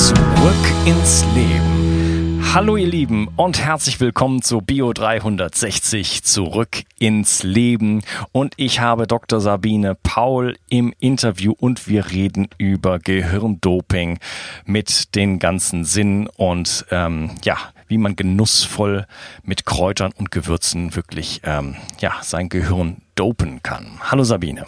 Zurück ins Leben. Hallo ihr Lieben und herzlich willkommen zu Bio 360 Zurück ins Leben. Und ich habe Dr. Sabine Paul im Interview und wir reden über Gehirndoping mit den ganzen Sinn und ähm, ja, wie man genussvoll mit Kräutern und Gewürzen wirklich ähm, ja, sein Gehirn dopen kann. Hallo Sabine.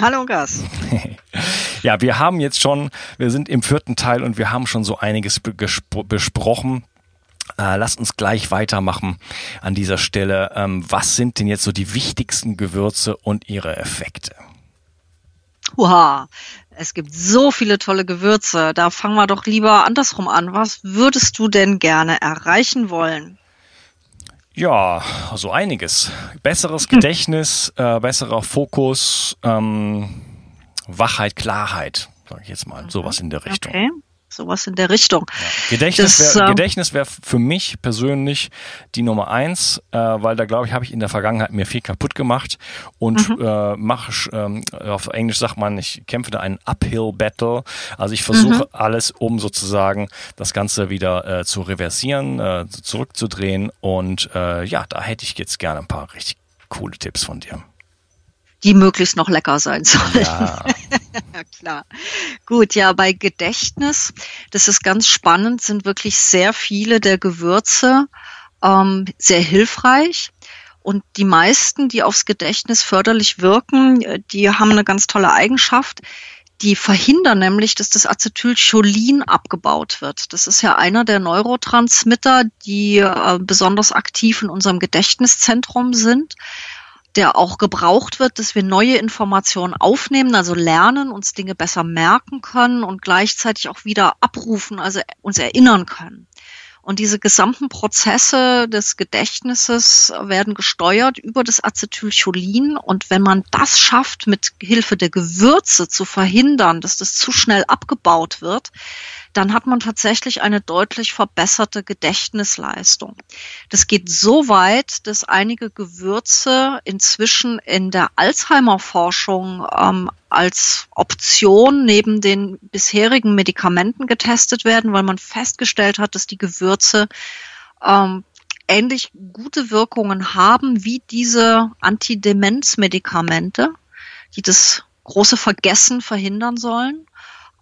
Hallo Gas. ja, wir haben jetzt schon, wir sind im vierten Teil und wir haben schon so einiges besprochen. Äh, lasst uns gleich weitermachen an dieser Stelle. Ähm, was sind denn jetzt so die wichtigsten Gewürze und ihre Effekte? Wow, es gibt so viele tolle Gewürze. Da fangen wir doch lieber andersrum an. Was würdest du denn gerne erreichen wollen? Ja, so einiges. Besseres hm. Gedächtnis, äh, besserer Fokus, ähm, Wachheit, Klarheit, sage ich jetzt mal, mhm. sowas in der Richtung. Okay sowas in der Richtung. Ja. Gedächtnis wäre äh, wär für mich persönlich die Nummer eins, äh, weil da glaube ich, habe ich in der Vergangenheit mir viel kaputt gemacht und mhm. äh, mache, ähm, auf Englisch sagt man, ich kämpfe da einen Uphill Battle. Also ich versuche mhm. alles, um sozusagen das Ganze wieder äh, zu reversieren, äh, zurückzudrehen und äh, ja, da hätte ich jetzt gerne ein paar richtig coole Tipps von dir die möglichst noch lecker sein sollen. Ja. klar. Gut, ja, bei Gedächtnis, das ist ganz spannend, sind wirklich sehr viele der Gewürze ähm, sehr hilfreich. Und die meisten, die aufs Gedächtnis förderlich wirken, die haben eine ganz tolle Eigenschaft. Die verhindern nämlich, dass das Acetylcholin abgebaut wird. Das ist ja einer der Neurotransmitter, die äh, besonders aktiv in unserem Gedächtniszentrum sind der auch gebraucht wird, dass wir neue Informationen aufnehmen, also lernen, uns Dinge besser merken können und gleichzeitig auch wieder abrufen, also uns erinnern können. Und diese gesamten Prozesse des Gedächtnisses werden gesteuert über das Acetylcholin. Und wenn man das schafft, mit Hilfe der Gewürze zu verhindern, dass das zu schnell abgebaut wird, dann hat man tatsächlich eine deutlich verbesserte Gedächtnisleistung. Das geht so weit, dass einige Gewürze inzwischen in der Alzheimer-Forschung ähm, als Option neben den bisherigen Medikamenten getestet werden, weil man festgestellt hat, dass die Gewürze ähm, ähnlich gute Wirkungen haben wie diese Antidemenzmedikamente, die das große Vergessen verhindern sollen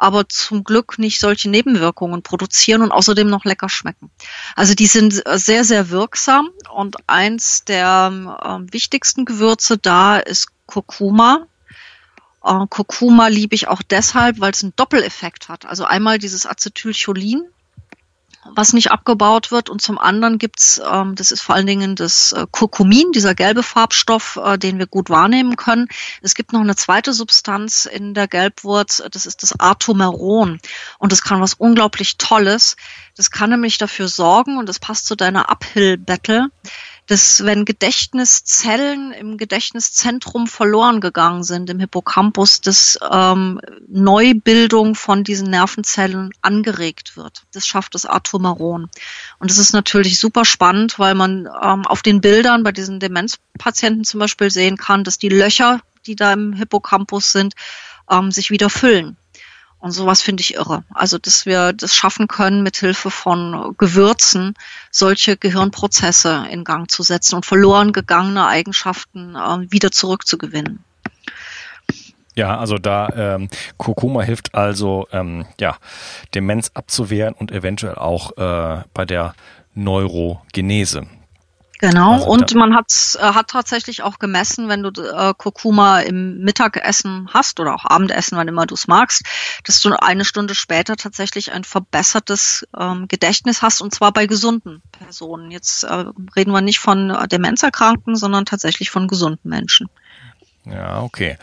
aber zum Glück nicht solche Nebenwirkungen produzieren und außerdem noch lecker schmecken. Also die sind sehr, sehr wirksam und eins der äh, wichtigsten Gewürze da ist Kurkuma. Äh, Kurkuma liebe ich auch deshalb, weil es einen Doppeleffekt hat. Also einmal dieses Acetylcholin, was nicht abgebaut wird. Und zum anderen gibt's, ähm, das ist vor allen Dingen das äh, Kurkumin, dieser gelbe Farbstoff, äh, den wir gut wahrnehmen können. Es gibt noch eine zweite Substanz in der Gelbwurz, das ist das Atomeron. Und das kann was unglaublich Tolles. Das kann nämlich dafür sorgen, und das passt zu deiner Uphill-Battle, dass wenn Gedächtniszellen im Gedächtniszentrum verloren gegangen sind, im Hippocampus, dass ähm, Neubildung von diesen Nervenzellen angeregt wird. Das schafft das Atomaron. Und das ist natürlich super spannend, weil man ähm, auf den Bildern bei diesen Demenzpatienten zum Beispiel sehen kann, dass die Löcher, die da im Hippocampus sind, ähm, sich wieder füllen. Und sowas finde ich irre. Also, dass wir das schaffen können, mit Hilfe von Gewürzen solche Gehirnprozesse in Gang zu setzen und verloren gegangene Eigenschaften äh, wieder zurückzugewinnen. Ja, also da ähm, Kurkuma hilft also ähm, ja Demenz abzuwehren und eventuell auch äh, bei der Neurogenese. Genau, also und man hat, äh, hat tatsächlich auch gemessen, wenn du äh, Kurkuma im Mittagessen hast oder auch Abendessen, wann immer du es magst, dass du eine Stunde später tatsächlich ein verbessertes ähm, Gedächtnis hast und zwar bei gesunden Personen. Jetzt äh, reden wir nicht von Demenzerkrankten, sondern tatsächlich von gesunden Menschen. Ja, okay.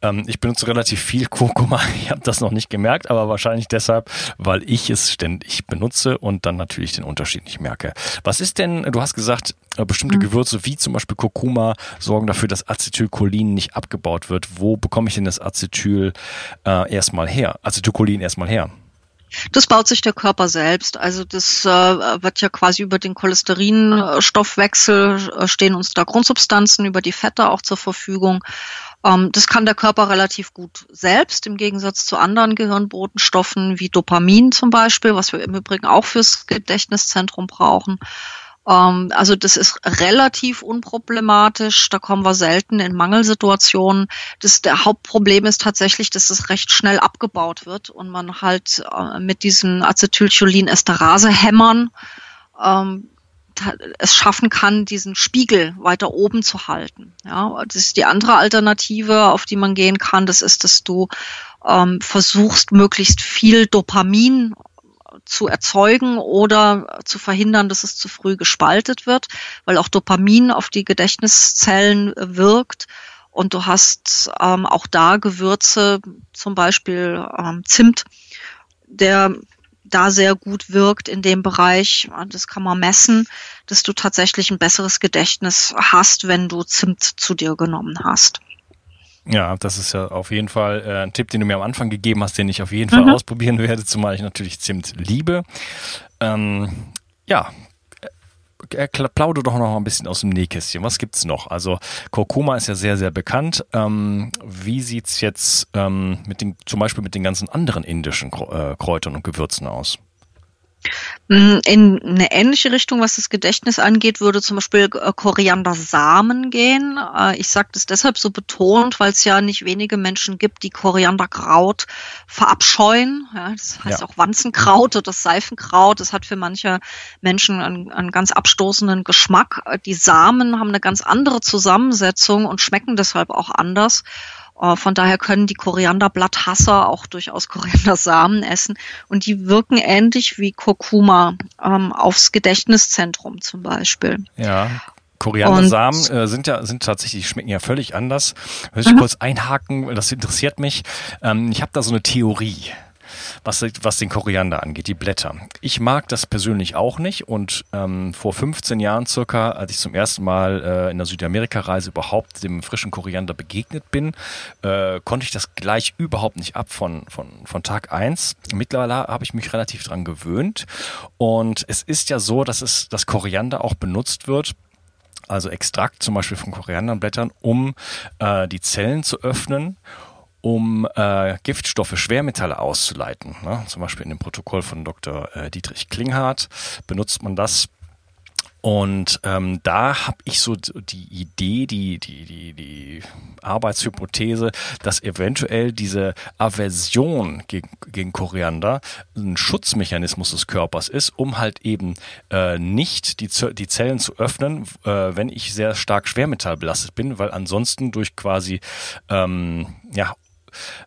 Ähm, ich benutze relativ viel Kurkuma. Ich habe das noch nicht gemerkt, aber wahrscheinlich deshalb, weil ich es ständig benutze und dann natürlich den Unterschied nicht merke. Was ist denn, du hast gesagt, äh, bestimmte mhm. Gewürze wie zum Beispiel Kurkuma sorgen dafür, dass Acetylcholin nicht abgebaut wird. Wo bekomme ich denn das Acetyl äh, erstmal her? Acetylcholin erstmal her? Das baut sich der Körper selbst. Also das äh, wird ja quasi über den Cholesterinstoffwechsel äh, stehen uns da Grundsubstanzen über die Fette auch zur Verfügung. Ähm, das kann der Körper relativ gut selbst, im Gegensatz zu anderen Gehirnbotenstoffen wie Dopamin zum Beispiel, was wir im Übrigen auch fürs Gedächtniszentrum brauchen. Ähm, also das ist relativ unproblematisch. Da kommen wir selten in Mangelsituationen. Das, der Hauptproblem ist tatsächlich, dass es recht schnell abgebaut wird und man halt äh, mit diesen Acetylcholin-Esterase-Hämmern ähm, es schaffen kann, diesen Spiegel weiter oben zu halten. Ja, das ist die andere Alternative, auf die man gehen kann. Das ist, dass du ähm, versuchst, möglichst viel Dopamin zu erzeugen oder zu verhindern, dass es zu früh gespaltet wird, weil auch Dopamin auf die Gedächtniszellen wirkt. Und du hast ähm, auch da Gewürze, zum Beispiel ähm, Zimt, der da sehr gut wirkt in dem Bereich. Das kann man messen, dass du tatsächlich ein besseres Gedächtnis hast, wenn du Zimt zu dir genommen hast. Ja, das ist ja auf jeden Fall äh, ein Tipp, den du mir am Anfang gegeben hast, den ich auf jeden Fall mhm. ausprobieren werde, zumal ich natürlich Zimt liebe. Ähm, ja, äh, plaudere doch noch ein bisschen aus dem Nähkästchen. Was gibt's noch? Also Kurkuma ist ja sehr, sehr bekannt. Ähm, wie sieht's jetzt ähm, mit den, zum Beispiel mit den ganzen anderen indischen äh, Kräutern und Gewürzen aus? Mm, in eine ähnliche Richtung, was das Gedächtnis angeht, würde zum Beispiel äh, Koriandersamen gehen. Äh, ich sage das deshalb so betont, weil es ja nicht wenige Menschen gibt, die Korianderkraut verabscheuen. das heißt ja. auch Wanzenkraut oder Seifenkraut. Das hat für manche Menschen einen, einen ganz abstoßenden Geschmack. Äh, die Samen haben eine ganz andere Zusammensetzung und schmecken deshalb auch anders. Äh, von daher können die Korianderblatthasser auch durchaus Koriandersamen essen und die wirken ähnlich wie Kurkuma ähm, aufs Gedächtniszentrum zum Beispiel. Ja. Koriandersamen äh, sind ja sind tatsächlich schmecken ja völlig anders. Will ich mhm. kurz einhaken, das interessiert mich. Ähm, ich habe da so eine Theorie was, was den Koriander angeht, die Blätter. Ich mag das persönlich auch nicht und ähm, vor 15 Jahren circa, als ich zum ersten Mal äh, in der Südamerika-Reise überhaupt dem frischen Koriander begegnet bin, äh, konnte ich das gleich überhaupt nicht ab von, von, von Tag eins. Mittlerweile habe ich mich relativ dran gewöhnt und es ist ja so, dass es das Koriander auch benutzt wird also Extrakt zum Beispiel von Korianderblättern, um äh, die Zellen zu öffnen um äh, Giftstoffe, Schwermetalle auszuleiten. Ne? Zum Beispiel in dem Protokoll von Dr. Äh, Dietrich Klinghardt benutzt man das. Und ähm, da habe ich so die Idee, die, die, die, die Arbeitshypothese, dass eventuell diese Aversion gegen, gegen Koriander ein Schutzmechanismus des Körpers ist, um halt eben äh, nicht die, die Zellen zu öffnen, äh, wenn ich sehr stark schwermetallbelastet bin, weil ansonsten durch quasi ähm, ja,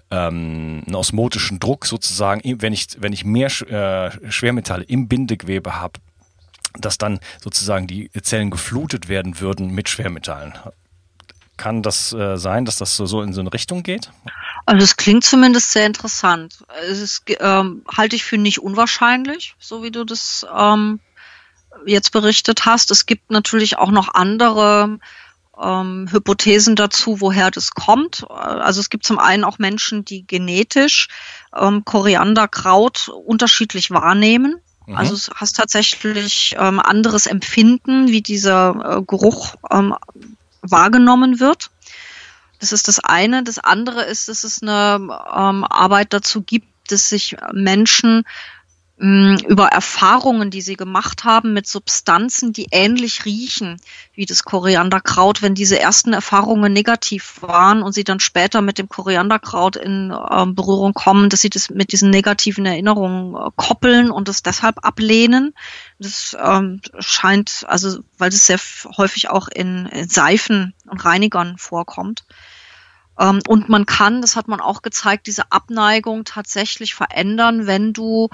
ähm, einen osmotischen Druck sozusagen, wenn ich, wenn ich mehr äh, Schwermetalle im Bindegewebe habe, dass dann sozusagen die Zellen geflutet werden würden mit Schwermetallen. Kann das äh, sein, dass das so, so in so eine Richtung geht? Also es klingt zumindest sehr interessant. Es ist, ähm, halte ich für nicht unwahrscheinlich, so wie du das ähm, jetzt berichtet hast. Es gibt natürlich auch noch andere ähm, Hypothesen dazu, woher das kommt. Also es gibt zum einen auch Menschen, die genetisch ähm, Korianderkraut unterschiedlich wahrnehmen. Mhm. Also es hast tatsächlich ähm, anderes Empfinden, wie dieser äh, Geruch ähm, wahrgenommen wird. Das ist das eine. Das andere ist, dass es eine ähm, Arbeit dazu gibt, dass sich Menschen über Erfahrungen, die sie gemacht haben mit Substanzen, die ähnlich riechen wie das Korianderkraut, wenn diese ersten Erfahrungen negativ waren und sie dann später mit dem Korianderkraut in äh, Berührung kommen, dass sie das mit diesen negativen Erinnerungen äh, koppeln und es deshalb ablehnen. Das ähm, scheint, also weil das sehr häufig auch in, in Seifen und Reinigern vorkommt. Ähm, und man kann, das hat man auch gezeigt, diese Abneigung tatsächlich verändern, wenn du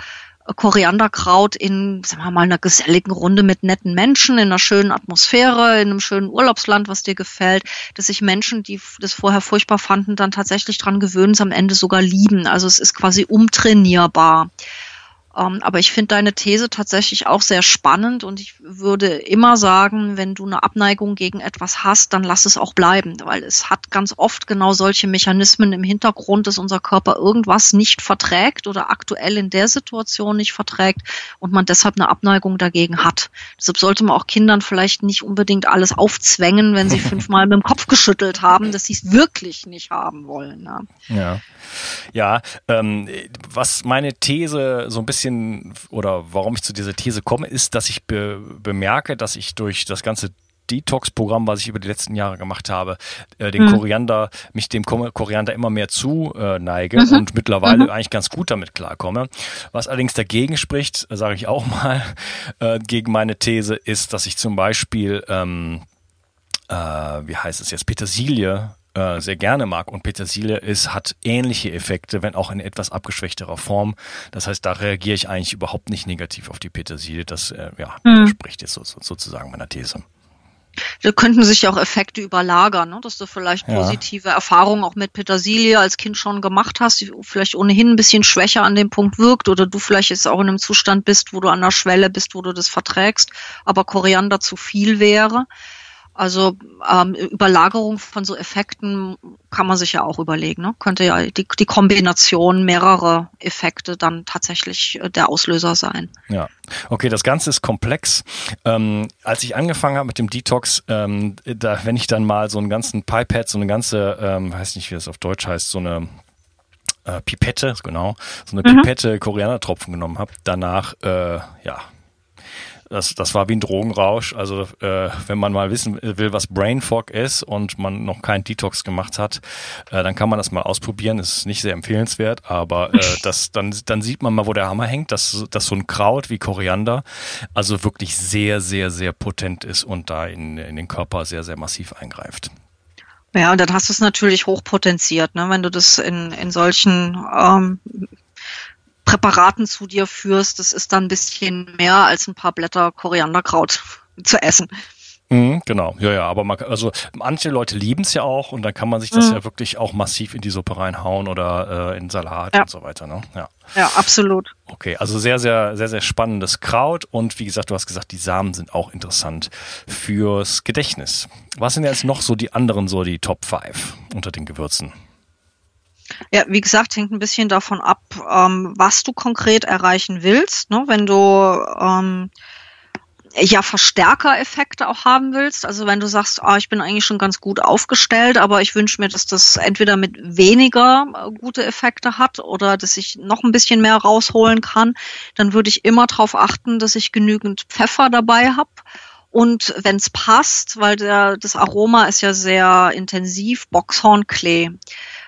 Korianderkraut in, sagen wir mal, einer geselligen Runde mit netten Menschen, in einer schönen Atmosphäre, in einem schönen Urlaubsland, was dir gefällt, dass sich Menschen, die das vorher furchtbar fanden, dann tatsächlich dran gewöhnen, es am Ende sogar lieben. Also es ist quasi umtrainierbar. Ähm, aber ich finde deine These tatsächlich auch sehr spannend und ich würde immer sagen, wenn du eine Abneigung gegen etwas hast, dann lass es auch bleiben, weil es hat ganz oft genau solche Mechanismen im Hintergrund, dass unser Körper irgendwas nicht verträgt oder aktuell in der Situation nicht verträgt und man deshalb eine Abneigung dagegen hat. Deshalb sollte man auch Kindern vielleicht nicht unbedingt alles aufzwängen, wenn sie fünfmal mit dem Kopf geschüttelt haben, dass sie es wirklich nicht haben wollen. Ne? Ja, ja ähm, was meine These so ein bisschen bisschen oder warum ich zu dieser These komme, ist, dass ich be bemerke, dass ich durch das ganze Detox-Programm, was ich über die letzten Jahre gemacht habe, äh, den mhm. Koriander, mich dem Koriander immer mehr zu äh, neige mhm. und mittlerweile mhm. eigentlich ganz gut damit klarkomme. Was allerdings dagegen spricht, sage ich auch mal, äh, gegen meine These, ist, dass ich zum Beispiel, ähm, äh, wie heißt es jetzt, Petersilie äh, sehr gerne mag. Und Petersilie ist, hat ähnliche Effekte, wenn auch in etwas abgeschwächterer Form. Das heißt, da reagiere ich eigentlich überhaupt nicht negativ auf die Petersilie. Das äh, ja, mhm. spricht jetzt so, so, sozusagen meiner These. Da könnten sich ja auch Effekte überlagern, ne? dass du vielleicht ja. positive Erfahrungen auch mit Petersilie als Kind schon gemacht hast, die vielleicht ohnehin ein bisschen schwächer an dem Punkt wirkt oder du vielleicht jetzt auch in einem Zustand bist, wo du an der Schwelle bist, wo du das verträgst, aber Koriander zu viel wäre. Also ähm, Überlagerung von so Effekten kann man sich ja auch überlegen. Ne? Könnte ja die, die Kombination mehrerer Effekte dann tatsächlich äh, der Auslöser sein. Ja, okay, das Ganze ist komplex. Ähm, als ich angefangen habe mit dem Detox, ähm, da, wenn ich dann mal so einen ganzen Pipette, so eine ganze, ähm, weiß nicht, wie das auf Deutsch heißt, so eine äh, Pipette, genau, so eine mhm. Pipette Korianertropfen genommen habe, danach, äh, ja, das, das war wie ein Drogenrausch. Also äh, wenn man mal wissen will, was Brain Fog ist und man noch keinen Detox gemacht hat, äh, dann kann man das mal ausprobieren. Ist nicht sehr empfehlenswert, aber äh, das, dann, dann sieht man mal, wo der Hammer hängt, dass, dass so ein Kraut wie Koriander also wirklich sehr, sehr, sehr potent ist und da in, in den Körper sehr, sehr massiv eingreift. Ja, und dann hast du es natürlich hochpotenziert, ne? wenn du das in, in solchen ähm, Präparaten zu dir führst, das ist dann ein bisschen mehr als ein paar Blätter Korianderkraut zu essen. Mhm, genau, ja, ja, aber man, also manche Leute lieben es ja auch und dann kann man sich das mhm. ja wirklich auch massiv in die Suppe reinhauen oder äh, in Salat ja. und so weiter, ne? Ja. ja, absolut. Okay, also sehr, sehr, sehr, sehr spannendes Kraut und wie gesagt, du hast gesagt, die Samen sind auch interessant fürs Gedächtnis. Was sind jetzt noch so die anderen, so die Top 5 unter den Gewürzen? Ja, wie gesagt, hängt ein bisschen davon ab, ähm, was du konkret erreichen willst. Ne? Wenn du ähm, ja Verstärkereffekte auch haben willst, also wenn du sagst, ah, ich bin eigentlich schon ganz gut aufgestellt, aber ich wünsche mir, dass das entweder mit weniger äh, gute Effekte hat oder dass ich noch ein bisschen mehr rausholen kann, dann würde ich immer darauf achten, dass ich genügend Pfeffer dabei habe. Und wenn es passt, weil der, das Aroma ist ja sehr intensiv, Boxhornklee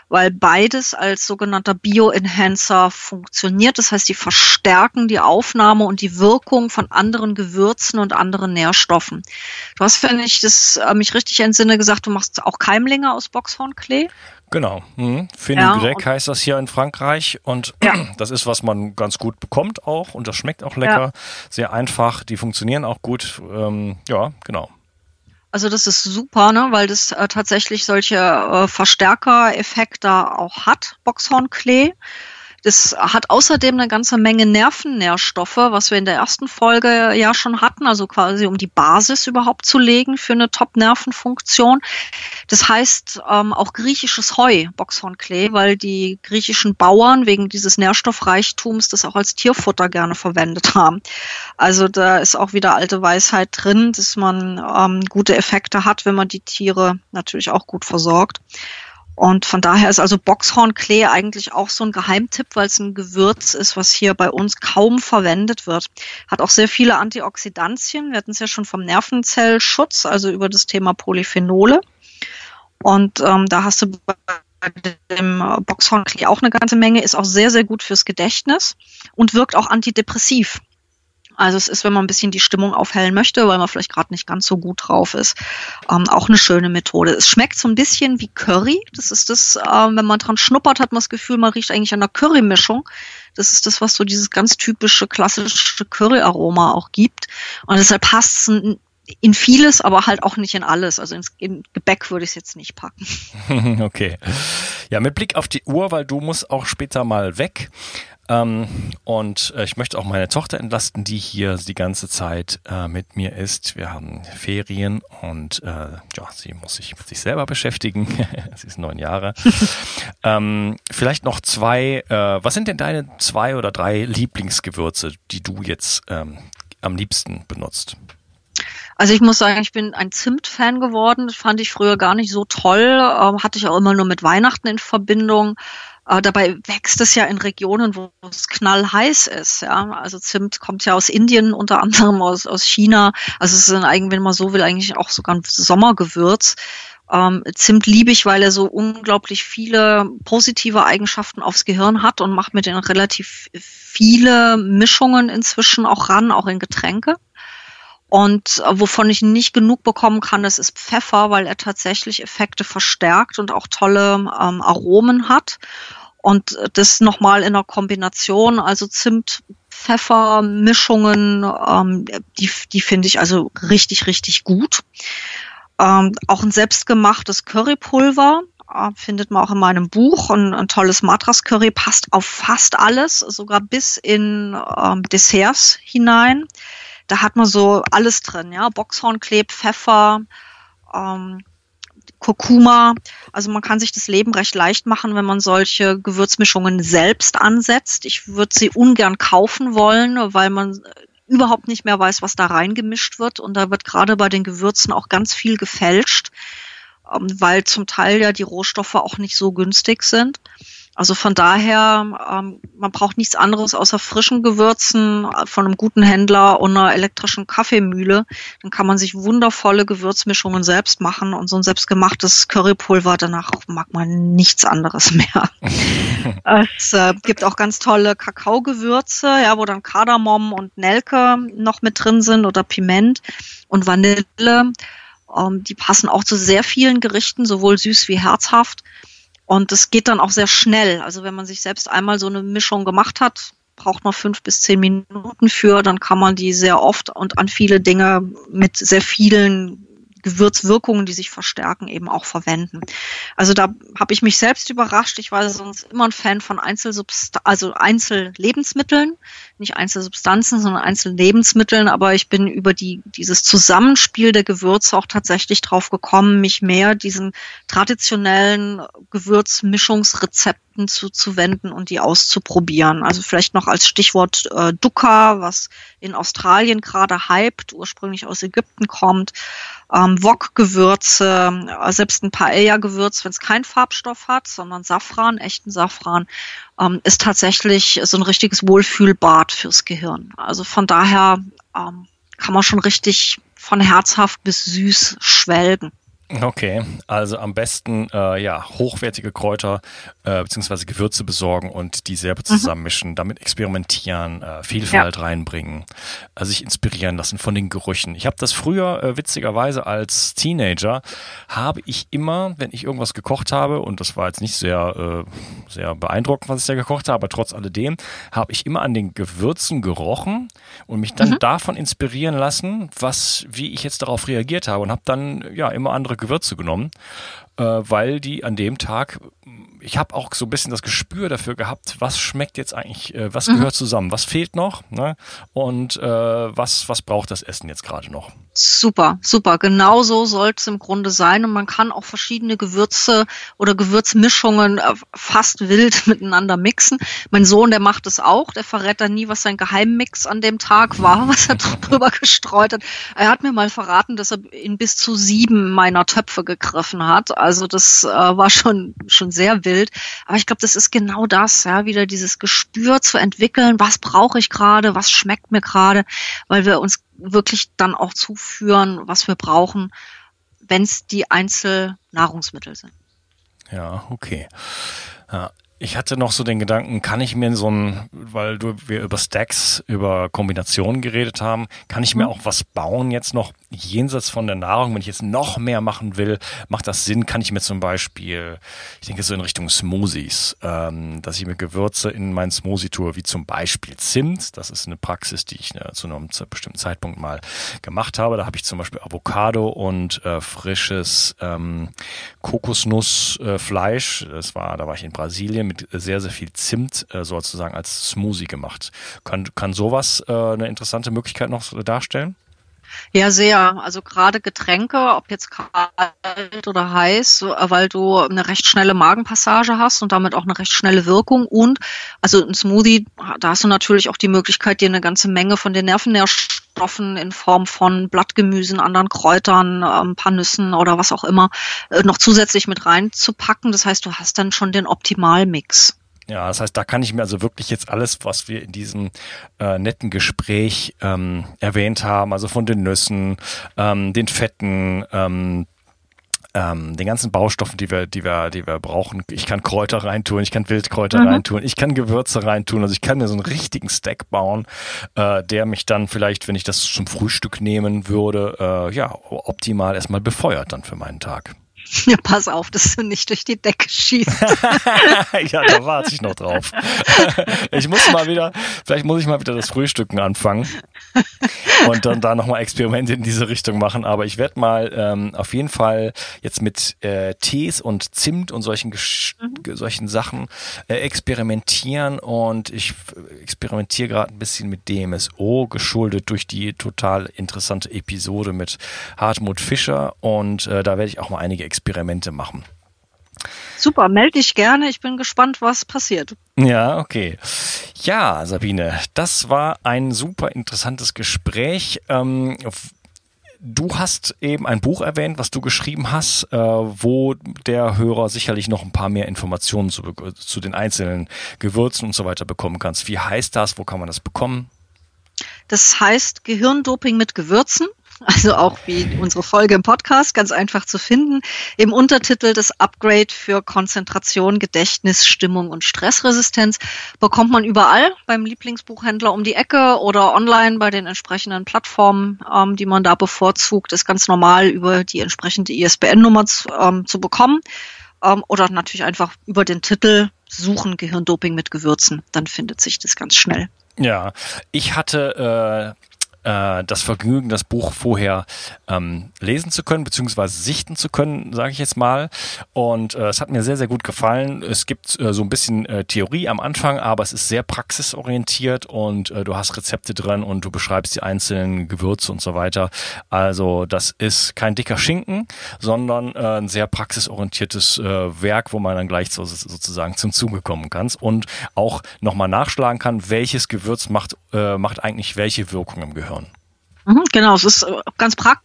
weil beides als sogenannter Bioenhancer funktioniert. Das heißt, die verstärken die Aufnahme und die Wirkung von anderen Gewürzen und anderen Nährstoffen. Du hast, wenn ich das äh, mich richtig entsinne, gesagt, du machst auch Keimlinge aus Boxhornklee. Genau. Mhm. Fenugrec ja, heißt das hier in Frankreich und ja. das ist, was man ganz gut bekommt auch und das schmeckt auch lecker. Ja. Sehr einfach, die funktionieren auch gut. Ähm, ja, genau. Also das ist super, ne, weil das äh, tatsächlich solche äh, Verstärkereffekte auch hat, Boxhornklee. Das hat außerdem eine ganze Menge Nervennährstoffe, was wir in der ersten Folge ja schon hatten, also quasi um die Basis überhaupt zu legen für eine Top-Nervenfunktion. Das heißt ähm, auch griechisches Heu, Boxhornklee, weil die griechischen Bauern wegen dieses Nährstoffreichtums das auch als Tierfutter gerne verwendet haben. Also da ist auch wieder alte Weisheit drin, dass man ähm, gute Effekte hat, wenn man die Tiere natürlich auch gut versorgt. Und von daher ist also Boxhornklee eigentlich auch so ein Geheimtipp, weil es ein Gewürz ist, was hier bei uns kaum verwendet wird. Hat auch sehr viele Antioxidantien. Wir hatten es ja schon vom Nervenzellschutz, also über das Thema Polyphenole. Und ähm, da hast du bei dem Boxhornklee auch eine ganze Menge, ist auch sehr, sehr gut fürs Gedächtnis und wirkt auch antidepressiv. Also es ist, wenn man ein bisschen die Stimmung aufhellen möchte, weil man vielleicht gerade nicht ganz so gut drauf ist, ähm, auch eine schöne Methode. Es schmeckt so ein bisschen wie Curry. Das ist das, ähm, wenn man dran schnuppert, hat man das Gefühl, man riecht eigentlich an der Currymischung. Das ist das, was so dieses ganz typische klassische Curry-Aroma auch gibt. Und deshalb passt es in vieles, aber halt auch nicht in alles. Also ins in Gebäck würde ich es jetzt nicht packen. okay. Ja, mit Blick auf die Uhr, weil du musst auch später mal weg. Ähm, und äh, ich möchte auch meine Tochter entlasten, die hier die ganze Zeit äh, mit mir ist. Wir haben Ferien und äh, ja, sie muss sich mit sich selber beschäftigen. sie ist neun Jahre. ähm, vielleicht noch zwei. Äh, was sind denn deine zwei oder drei Lieblingsgewürze, die du jetzt ähm, am liebsten benutzt? Also ich muss sagen, ich bin ein Zimt-Fan geworden. Das fand ich früher gar nicht so toll. Ähm, hatte ich auch immer nur mit Weihnachten in Verbindung. Äh, dabei wächst es ja in Regionen, wo es knallheiß ist. Ja? Also Zimt kommt ja aus Indien, unter anderem aus, aus China. Also es ist ein, eigentlich, wenn man so will, eigentlich auch sogar ein Sommergewürz. Ähm, Zimt liebe ich, weil er so unglaublich viele positive Eigenschaften aufs Gehirn hat und macht mit den relativ viele Mischungen inzwischen auch ran, auch in Getränke. Und äh, wovon ich nicht genug bekommen kann, das ist Pfeffer, weil er tatsächlich Effekte verstärkt und auch tolle ähm, Aromen hat. Und das nochmal in einer Kombination, also Zimt, Pfeffer, Mischungen, ähm, die, die finde ich also richtig, richtig gut. Ähm, auch ein selbstgemachtes Currypulver äh, findet man auch in meinem Buch. Und ein tolles Matras-Curry passt auf fast alles, sogar bis in ähm, Desserts hinein da hat man so alles drin, ja, Boxhornkleeb, Pfeffer, ähm, Kurkuma. Also man kann sich das Leben recht leicht machen, wenn man solche Gewürzmischungen selbst ansetzt. Ich würde sie ungern kaufen wollen, weil man überhaupt nicht mehr weiß, was da reingemischt wird. Und da wird gerade bei den Gewürzen auch ganz viel gefälscht, ähm, weil zum Teil ja die Rohstoffe auch nicht so günstig sind. Also von daher, ähm, man braucht nichts anderes außer frischen Gewürzen von einem guten Händler und einer elektrischen Kaffeemühle. Dann kann man sich wundervolle Gewürzmischungen selbst machen und so ein selbstgemachtes Currypulver, danach mag man nichts anderes mehr. es äh, gibt auch ganz tolle Kakaogewürze, ja, wo dann Kardamom und Nelke noch mit drin sind oder Piment und Vanille. Ähm, die passen auch zu sehr vielen Gerichten, sowohl süß wie herzhaft. Und es geht dann auch sehr schnell. Also wenn man sich selbst einmal so eine Mischung gemacht hat, braucht man fünf bis zehn Minuten für, dann kann man die sehr oft und an viele Dinge mit sehr vielen Gewürzwirkungen, die sich verstärken, eben auch verwenden. Also da habe ich mich selbst überrascht. Ich war sonst immer ein Fan von Einzelsubst also Einzellebensmitteln, nicht Einzelsubstanzen, sondern Einzellebensmitteln. Aber ich bin über die, dieses Zusammenspiel der Gewürze auch tatsächlich drauf gekommen, mich mehr diesen traditionellen Gewürzmischungsrezepten zuzuwenden und die auszuprobieren. Also vielleicht noch als Stichwort äh, Dukkha, was in Australien gerade hypt, ursprünglich aus Ägypten kommt ähm, Wok-Gewürze, äh, selbst ein Paella-Gewürz, wenn es keinen Farbstoff hat, sondern Safran, echten Safran, ähm, ist tatsächlich so ein richtiges Wohlfühlbad fürs Gehirn. Also von daher ähm, kann man schon richtig von herzhaft bis süß schwelgen. Okay, also am besten äh, ja hochwertige Kräuter äh, bzw. Gewürze besorgen und die selber mhm. zusammenmischen, mhm. damit experimentieren, äh, Vielfalt ja. reinbringen, äh, sich inspirieren lassen von den Gerüchen. Ich habe das früher äh, witzigerweise als Teenager habe ich immer, wenn ich irgendwas gekocht habe und das war jetzt nicht sehr äh, sehr beeindruckend, was ich da gekocht habe, aber trotz alledem habe ich immer an den Gewürzen gerochen und mich dann mhm. davon inspirieren lassen, was wie ich jetzt darauf reagiert habe und habe dann ja immer andere Gewürze genommen, weil die an dem Tag ich habe auch so ein bisschen das Gespür dafür gehabt, was schmeckt jetzt eigentlich, äh, was mhm. gehört zusammen, was fehlt noch ne? und äh, was, was braucht das Essen jetzt gerade noch. Super, super. Genau so soll es im Grunde sein. Und man kann auch verschiedene Gewürze oder Gewürzmischungen äh, fast wild miteinander mixen. Mein Sohn, der macht es auch. Der verrät dann nie, was sein Geheimmix an dem Tag war, was er drüber gestreut hat. Er hat mir mal verraten, dass er in bis zu sieben meiner Töpfe gegriffen hat. Also das äh, war schon, schon sehr wild. Aber ich glaube, das ist genau das, ja, wieder dieses Gespür zu entwickeln. Was brauche ich gerade? Was schmeckt mir gerade? Weil wir uns wirklich dann auch zuführen, was wir brauchen, wenn es die Einzelnahrungsmittel sind. Ja, okay. Ja. Ich hatte noch so den Gedanken, kann ich mir so ein, weil du, wir über Stacks, über Kombinationen geredet haben, kann ich mir mhm. auch was bauen jetzt noch jenseits von der Nahrung, wenn ich jetzt noch mehr machen will, macht das Sinn, kann ich mir zum Beispiel, ich denke so in Richtung Smoothies, ähm, dass ich mir Gewürze in meinen Smoothie tue, wie zum Beispiel Zimt, das ist eine Praxis, die ich äh, zu einem bestimmten Zeitpunkt mal gemacht habe, da habe ich zum Beispiel Avocado und äh, frisches ähm, Kokosnussfleisch, äh, das war, da war ich in Brasilien, mit sehr, sehr viel Zimt äh, sozusagen als Smoothie gemacht. Kann, kann sowas äh, eine interessante Möglichkeit noch darstellen? Ja, sehr. Also gerade Getränke, ob jetzt kalt oder heiß, weil du eine recht schnelle Magenpassage hast und damit auch eine recht schnelle Wirkung. Und also ein Smoothie, da hast du natürlich auch die Möglichkeit, dir eine ganze Menge von den Nervennährstoffen in Form von Blattgemüsen, anderen Kräutern, ein ähm, paar Nüssen oder was auch immer äh, noch zusätzlich mit reinzupacken. Das heißt, du hast dann schon den Optimalmix. Ja, das heißt, da kann ich mir also wirklich jetzt alles, was wir in diesem äh, netten Gespräch ähm, erwähnt haben, also von den Nüssen, ähm, den Fetten, ähm, ähm, den ganzen Baustoffen, die wir, die wir, die wir brauchen. Ich kann Kräuter reintun, ich kann Wildkräuter mhm. reintun, ich kann Gewürze reintun. Also ich kann mir so einen richtigen Stack bauen, äh, der mich dann vielleicht, wenn ich das zum Frühstück nehmen würde, äh, ja, optimal erstmal befeuert dann für meinen Tag. Ja, pass auf, dass du nicht durch die Decke schießt. ja, da warte ich noch drauf. ich muss mal wieder, vielleicht muss ich mal wieder das Frühstücken anfangen und dann da nochmal Experimente in diese Richtung machen. Aber ich werde mal ähm, auf jeden Fall jetzt mit äh, Tees und Zimt und solchen, mhm. solchen Sachen äh, experimentieren und ich experimentiere gerade ein bisschen mit DMSO, geschuldet durch die total interessante Episode mit Hartmut Fischer und äh, da werde ich auch mal einige Experimente Experimente machen. Super, melde dich gerne. Ich bin gespannt, was passiert. Ja, okay. Ja, Sabine, das war ein super interessantes Gespräch. Ähm, du hast eben ein Buch erwähnt, was du geschrieben hast, äh, wo der Hörer sicherlich noch ein paar mehr Informationen zu, zu den einzelnen Gewürzen und so weiter bekommen kannst. Wie heißt das? Wo kann man das bekommen? Das heißt Gehirndoping mit Gewürzen also auch wie unsere Folge im Podcast, ganz einfach zu finden. Im Untertitel das Upgrade für Konzentration, Gedächtnis, Stimmung und Stressresistenz bekommt man überall beim Lieblingsbuchhändler um die Ecke oder online bei den entsprechenden Plattformen, ähm, die man da bevorzugt, ist ganz normal über die entsprechende ISBN-Nummer zu, ähm, zu bekommen. Ähm, oder natürlich einfach über den Titel suchen Gehirndoping mit Gewürzen. Dann findet sich das ganz schnell. Ja, ich hatte äh, äh, das Vergnügen, das Buch vorher ähm, lesen zu können, beziehungsweise sichten zu können, sage ich jetzt mal. Und äh, es hat mir sehr, sehr gut gefallen. Es gibt äh, so ein bisschen äh, Theorie am Anfang, aber es ist sehr praxisorientiert und äh, du hast Rezepte drin und du beschreibst die einzelnen Gewürze und so weiter. Also das ist kein dicker Schinken, sondern äh, ein sehr praxisorientiertes äh, Werk, wo man dann gleich so, sozusagen zum Zuge kommen kann und auch nochmal nachschlagen kann, welches Gewürz macht, äh, macht eigentlich welche Wirkung im Gehirn. Mhm, genau, es ist äh, ganz praktisch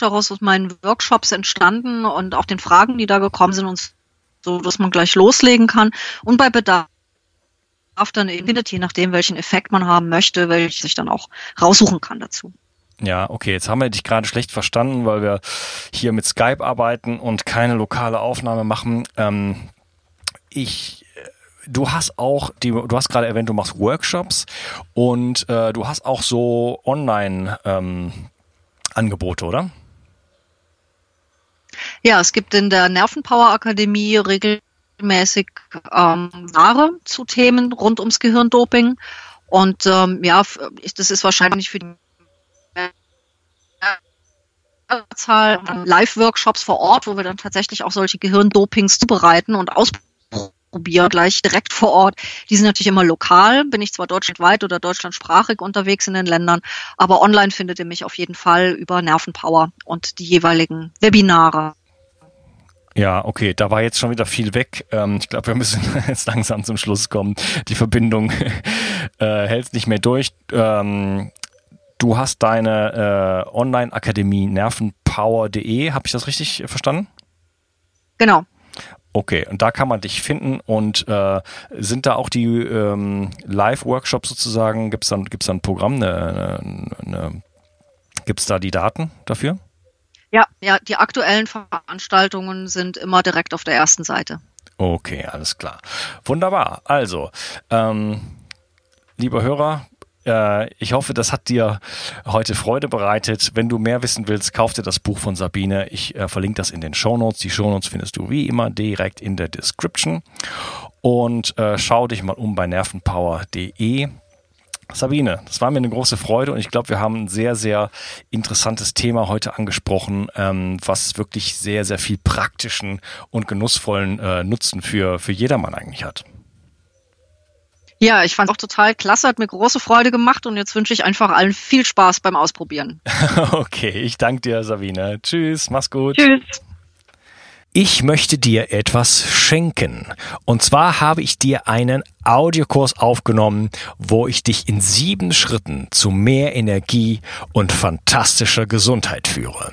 heraus aus meinen Workshops entstanden und auch den Fragen, die da gekommen sind und so, dass man gleich loslegen kann und bei Bedarf dann eben, je nachdem, welchen Effekt man haben möchte, welches sich dann auch raussuchen kann dazu. Ja, okay, jetzt haben wir dich gerade schlecht verstanden, weil wir hier mit Skype arbeiten und keine lokale Aufnahme machen. Ähm, ich du hast auch, die, du hast gerade erwähnt, du machst Workshops und äh, du hast auch so Online-Angebote, ähm, oder? Ja, es gibt in der Nervenpower Akademie regelmäßig ähm, Ware zu Themen rund ums Gehirndoping. Und ähm, ja, das ist wahrscheinlich für die Zahl Live-Workshops vor Ort, wo wir dann tatsächlich auch solche Gehirndopings zubereiten und ausprobieren probieren, gleich direkt vor Ort. Die sind natürlich immer lokal, bin ich zwar deutschlandweit oder deutschlandsprachig unterwegs in den Ländern, aber online findet ihr mich auf jeden Fall über Nervenpower und die jeweiligen Webinare. Ja, okay, da war jetzt schon wieder viel weg. Ähm, ich glaube, wir müssen jetzt langsam zum Schluss kommen. Die Verbindung äh, hält nicht mehr durch. Ähm, du hast deine äh, Online-Akademie nervenpower.de, habe ich das richtig verstanden? Genau. Okay, und da kann man dich finden und äh, sind da auch die ähm, Live-Workshops sozusagen, gibt es dann, gibt's dann ein Programm, eine, eine, gibt es da die Daten dafür? Ja, ja, die aktuellen Veranstaltungen sind immer direkt auf der ersten Seite. Okay, alles klar. Wunderbar. Also, ähm, lieber Hörer, ich hoffe, das hat dir heute Freude bereitet. Wenn du mehr wissen willst, kauf dir das Buch von Sabine. Ich äh, verlinke das in den Shownotes. Die Shownotes findest du wie immer direkt in der Description. Und äh, schau dich mal um bei nervenpower.de. Sabine, das war mir eine große Freude und ich glaube, wir haben ein sehr, sehr interessantes Thema heute angesprochen, ähm, was wirklich sehr, sehr viel praktischen und genussvollen äh, Nutzen für, für jedermann eigentlich hat. Ja, ich fand es auch total klasse, hat mir große Freude gemacht und jetzt wünsche ich einfach allen viel Spaß beim Ausprobieren. okay, ich danke dir, Sabine. Tschüss, mach's gut. Tschüss. Ich möchte dir etwas schenken. Und zwar habe ich dir einen Audiokurs aufgenommen, wo ich dich in sieben Schritten zu mehr Energie und fantastischer Gesundheit führe.